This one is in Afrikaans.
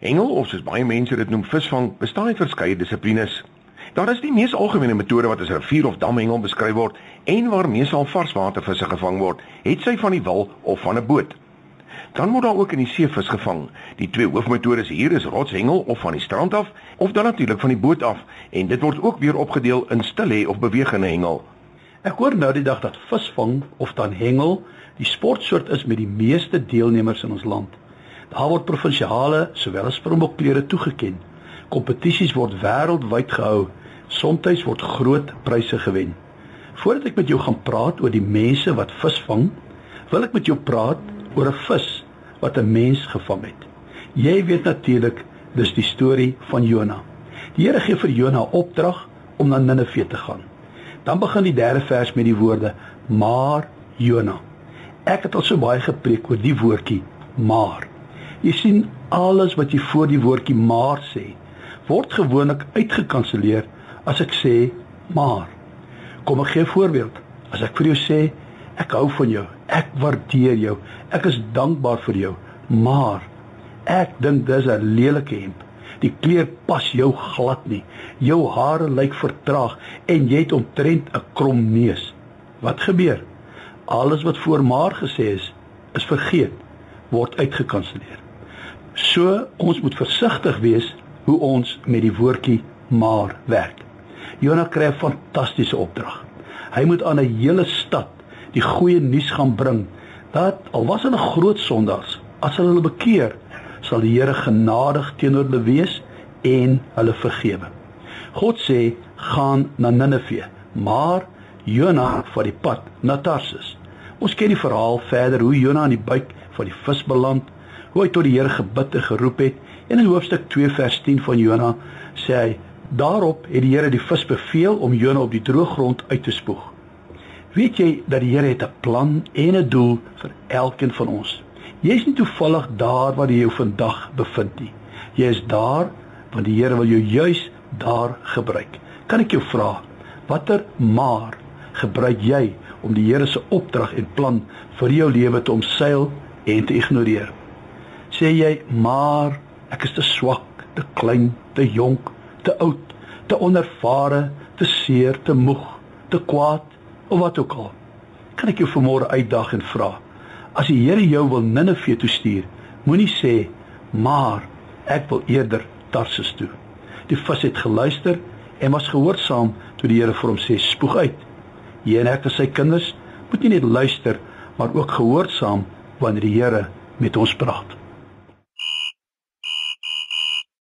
Hengel of soos baie mense dit noem visvang, bestaan uit verskeie dissiplines. Daar is die mees algemene metode wat as rivier of damhengel beskryf word en waar meestal varswatervisse gevang word, het sy van die wal of van 'n boot. Dan word daar ook in die see vis gevang. Die twee hoofmetodes hier is rotshengel of van die strand af of dan natuurlik van die boot af en dit word ook weer opgedeel in stilhe of bewegende hengel. Ek hoor nou die dag dat visvang of dan hengel die sportsoort is met die meeste deelnemers in ons land. Daar word provinsiale sowel as promoklere toegeken. Kompetisies word wêreldwyd gehou Somstyds word groot pryse gewen. Voordat ek met jou gaan praat oor die mense wat vis vang, wil ek met jou praat oor 'n vis wat 'n mens gevang het. Jy weet natuurlik, dis die storie van Jona. Die Here gee vir Jona opdrag om na Ninive te gaan. Dan begin die derde vers met die woorde: "Maar Jona." Ek het al so baie gepreek oor die woordjie "maar". Jy sien alles wat jy voor die woordjie "maar" sê, word gewoonlik uitgekanselleer as ek sê maar. Kom ek gee 'n voorbeeld. As ek vir jou sê ek hou van jou. Ek waardeer jou. Ek is dankbaar vir jou. Maar ek dink dis 'n lelike hemp. Die kleur pas jou glad nie. Jou hare lyk vertraag en jy het omtrent 'n krom neus. Wat gebeur? Alles wat voor maar gesê is is vergeet word uitgekanselleer so ons moet versigtig wees hoe ons met die woordjie maar werk Jona kry 'n fantastiese opdrag. Hy moet aan 'n hele stad die goeie nuus gaan bring dat al was hulle groot sondaars, as hulle hulle bekeer, sal die Here genadig teenoor hulle wees en hulle vergewe. God sê: "Gaan na Ninive." Maar Jona vat die pad na Tarsus. Ons ken die verhaal verder hoe Jona in die buik van die vis beland, hoe hy tot die Here gebid en geroep het en in hoofstuk 2 vers 10 van Jona sê hy Daarop het die Here die vis beveel om Jona op die droë grond uit te spoeg. Weet jy dat die Here het 'n plan en 'n doel vir elkeen van ons? Jy is nie toevallig daar waar jy jou vandag bevind nie. Jy is daar want die Here wil jou juis daar gebruik. Kan ek jou vra, watter maar gebruik jy om die Here se opdrag en plan vir jou lewe te omseil en te ignoreer? Sê jy, "Maar ek is te swak, te klein, te jonk, te oud, te onervare, te seer, te moeg, te kwaad of wat ook al. Kan ek jou vanmôre uitdag en vra? As die Here jou wil Ninive toe stuur, moenie sê maar ek wil eerder Tarsus toe. Die vis het geluister en was gehoorsaam toe die Here vir hom sê spoeg uit. Jy en ek as sy kinders moet nie net luister maar ook gehoorsaam wanneer die Here met ons praat.